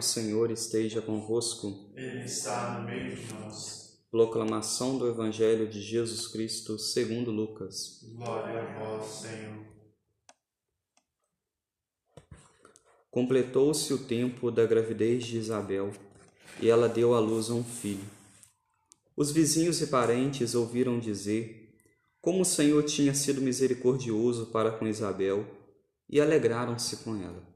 o Senhor esteja convosco. Ele está no meio de nós. Proclamação do Evangelho de Jesus Cristo segundo Lucas. Glória a vós, Senhor. Completou-se o tempo da gravidez de Isabel, e ela deu à luz a um filho. Os vizinhos e parentes ouviram dizer como o Senhor tinha sido misericordioso para com Isabel, e alegraram-se com ela.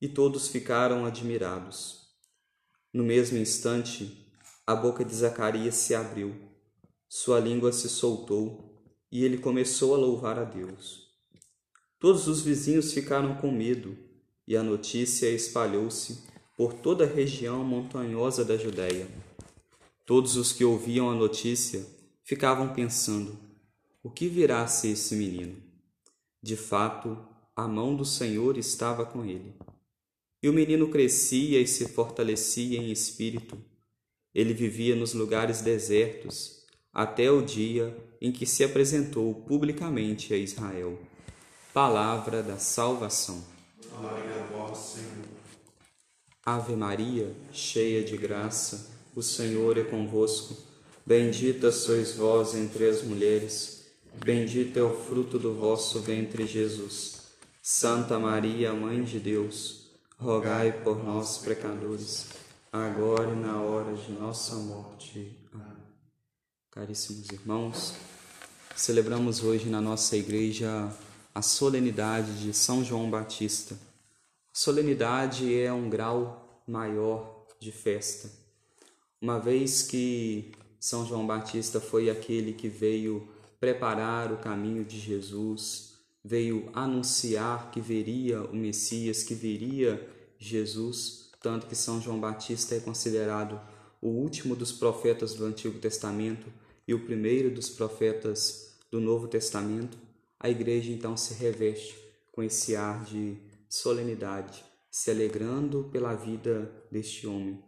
E todos ficaram admirados. No mesmo instante, a boca de Zacarias se abriu, sua língua se soltou e ele começou a louvar a Deus. Todos os vizinhos ficaram com medo e a notícia espalhou-se por toda a região montanhosa da Judéia. Todos os que ouviam a notícia ficavam pensando: o que virá a ser esse menino? De fato, a mão do Senhor estava com ele. E o menino crescia e se fortalecia em espírito ele vivia nos lugares desertos até o dia em que se apresentou publicamente a Israel. Palavra da salvação. Glória a vós, Senhor. Ave Maria, cheia de graça, o Senhor é convosco. Bendita sois vós entre as mulheres, bendito é o fruto do vosso ventre, Jesus. Santa Maria, Mãe de Deus, rogai por nós, pecadores agora e na hora de nossa morte. Amém. Caríssimos irmãos, celebramos hoje na nossa igreja a solenidade de São João Batista. A solenidade é um grau maior de festa, uma vez que São João Batista foi aquele que veio preparar o caminho de Jesus, veio anunciar que viria o Messias, que viria Jesus tanto que São João Batista é considerado o último dos profetas do Antigo Testamento e o primeiro dos profetas do Novo Testamento, a igreja então se reveste com esse ar de solenidade, se alegrando pela vida deste homem.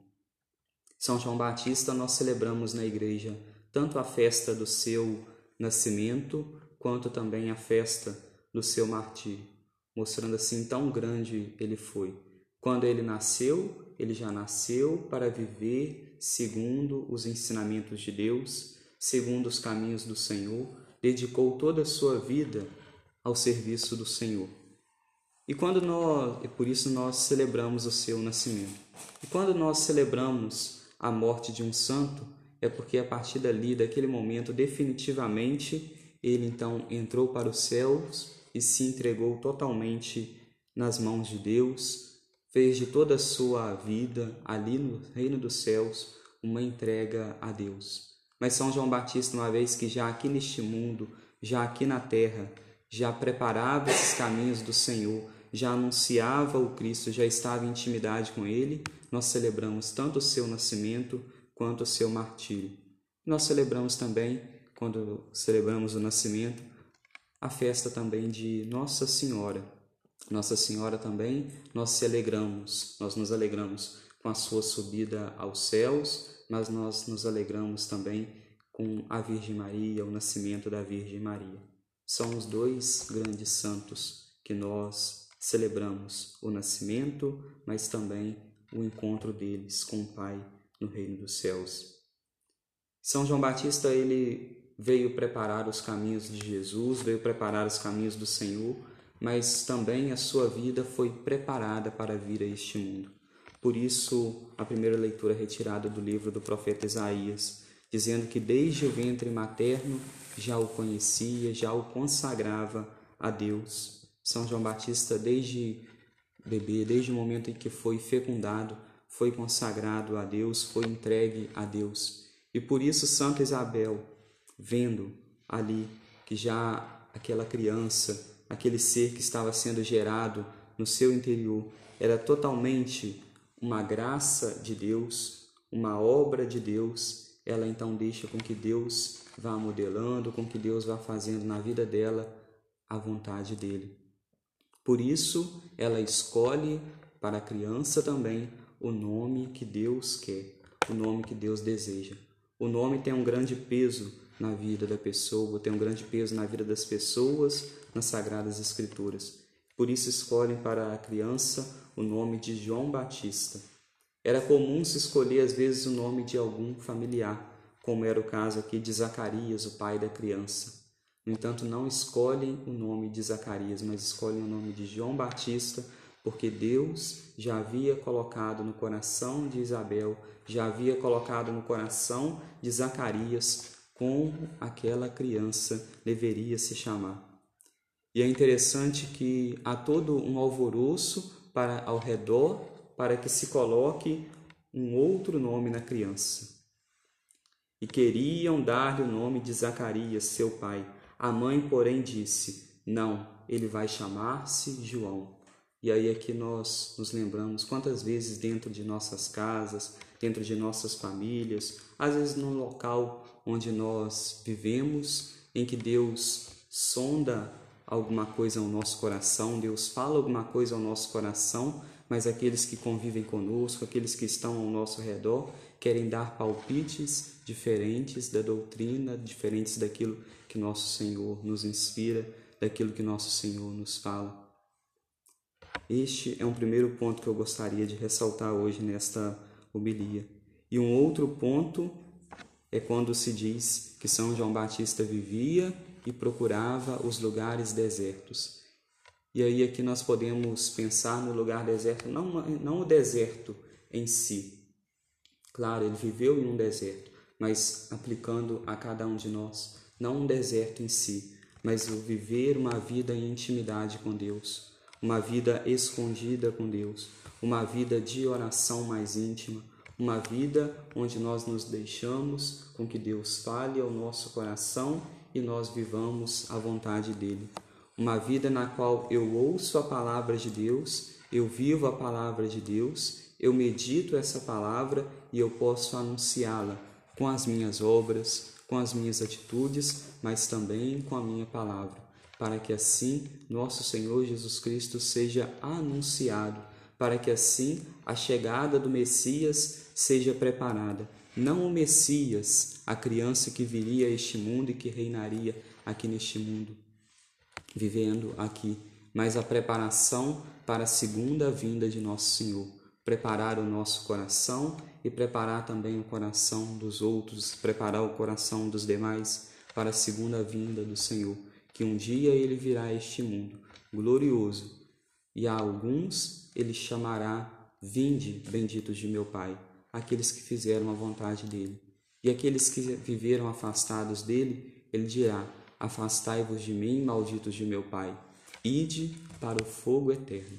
São João Batista nós celebramos na igreja tanto a festa do seu nascimento quanto também a festa do seu martírio, mostrando assim tão grande ele foi quando ele nasceu, ele já nasceu para viver segundo os ensinamentos de Deus, segundo os caminhos do Senhor, dedicou toda a sua vida ao serviço do Senhor. E quando nós, e por isso nós celebramos o seu nascimento. E quando nós celebramos a morte de um santo, é porque a partir dali, daquele momento, definitivamente, ele então entrou para os céus e se entregou totalmente nas mãos de Deus, fez de toda a sua vida ali no reino dos céus uma entrega a Deus. Mas São João Batista, uma vez que já aqui neste mundo, já aqui na terra, já preparava esses caminhos do Senhor, já anunciava o Cristo, já estava em intimidade com ele, nós celebramos tanto o seu nascimento quanto o seu martírio. Nós celebramos também, quando celebramos o nascimento, a festa também de Nossa Senhora, nossa Senhora também, nós se alegramos, nós nos alegramos com a sua subida aos céus, mas nós nos alegramos também com a Virgem Maria, o nascimento da Virgem Maria. São os dois grandes santos que nós celebramos o nascimento, mas também o encontro deles com o Pai no reino dos céus. São João Batista, ele veio preparar os caminhos de Jesus, veio preparar os caminhos do Senhor mas também a sua vida foi preparada para vir a este mundo. Por isso, a primeira leitura retirada do livro do profeta Isaías, dizendo que desde o ventre materno já o conhecia, já o consagrava a Deus. São João Batista, desde bebê, desde o momento em que foi fecundado, foi consagrado a Deus, foi entregue a Deus. E por isso, Santa Isabel, vendo ali que já aquela criança aquele ser que estava sendo gerado no seu interior, era totalmente uma graça de Deus, uma obra de Deus, ela então deixa com que Deus vá modelando, com que Deus vá fazendo na vida dela a vontade dele. Por isso, ela escolhe para a criança também o nome que Deus quer, o nome que Deus deseja. O nome tem um grande peso na vida da pessoa, tem um grande peso na vida das pessoas nas Sagradas Escrituras. Por isso escolhem para a criança o nome de João Batista. Era comum se escolher às vezes o nome de algum familiar, como era o caso aqui de Zacarias, o pai da criança. No entanto, não escolhem o nome de Zacarias, mas escolhem o nome de João Batista, porque Deus já havia colocado no coração de Isabel, já havia colocado no coração de Zacarias como aquela criança deveria se chamar. E é interessante que há todo um alvoroço para ao redor para que se coloque um outro nome na criança. E queriam dar-lhe o nome de Zacarias, seu pai. A mãe, porém, disse: Não, ele vai chamar-se João. E aí é que nós nos lembramos quantas vezes dentro de nossas casas, dentro de nossas famílias, às vezes no local onde nós vivemos, em que Deus sonda alguma coisa ao nosso coração, Deus fala alguma coisa ao nosso coração, mas aqueles que convivem conosco, aqueles que estão ao nosso redor, querem dar palpites diferentes da doutrina, diferentes daquilo que nosso Senhor nos inspira, daquilo que nosso Senhor nos fala. Este é um primeiro ponto que eu gostaria de ressaltar hoje nesta homilia. E um outro ponto é quando se diz que São João Batista vivia e procurava os lugares desertos. E aí aqui nós podemos pensar no lugar deserto, não, não o deserto em si. Claro, ele viveu em um deserto, mas aplicando a cada um de nós, não um deserto em si, mas o viver uma vida em intimidade com Deus, uma vida escondida com Deus, uma vida de oração mais íntima, uma vida onde nós nos deixamos com que Deus fale ao nosso coração e nós vivamos a vontade dele. Uma vida na qual eu ouço a palavra de Deus, eu vivo a palavra de Deus, eu medito essa palavra e eu posso anunciá-la com as minhas obras, com as minhas atitudes, mas também com a minha palavra, para que assim nosso Senhor Jesus Cristo seja anunciado, para que assim a chegada do Messias seja preparada não o Messias, a criança que viria a este mundo e que reinaria aqui neste mundo, vivendo aqui, mas a preparação para a segunda vinda de nosso Senhor. Preparar o nosso coração e preparar também o coração dos outros, preparar o coração dos demais para a segunda vinda do Senhor, que um dia ele virá a este mundo glorioso, e a alguns ele chamará: Vinde, benditos de meu Pai aqueles que fizeram a vontade dele. E aqueles que viveram afastados dele, ele dirá: Afastai-vos de mim, malditos de meu Pai, ide para o fogo eterno.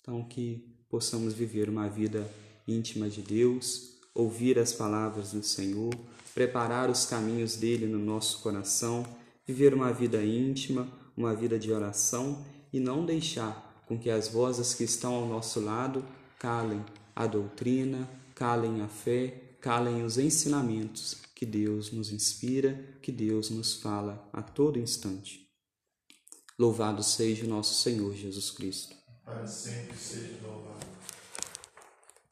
Então, que possamos viver uma vida íntima de Deus, ouvir as palavras do Senhor, preparar os caminhos dele no nosso coração, viver uma vida íntima, uma vida de oração e não deixar com que as vozes que estão ao nosso lado calem a doutrina, calem a fé, calem os ensinamentos que Deus nos inspira, que Deus nos fala a todo instante. Louvado seja o nosso Senhor Jesus Cristo. Para sempre seja louvado.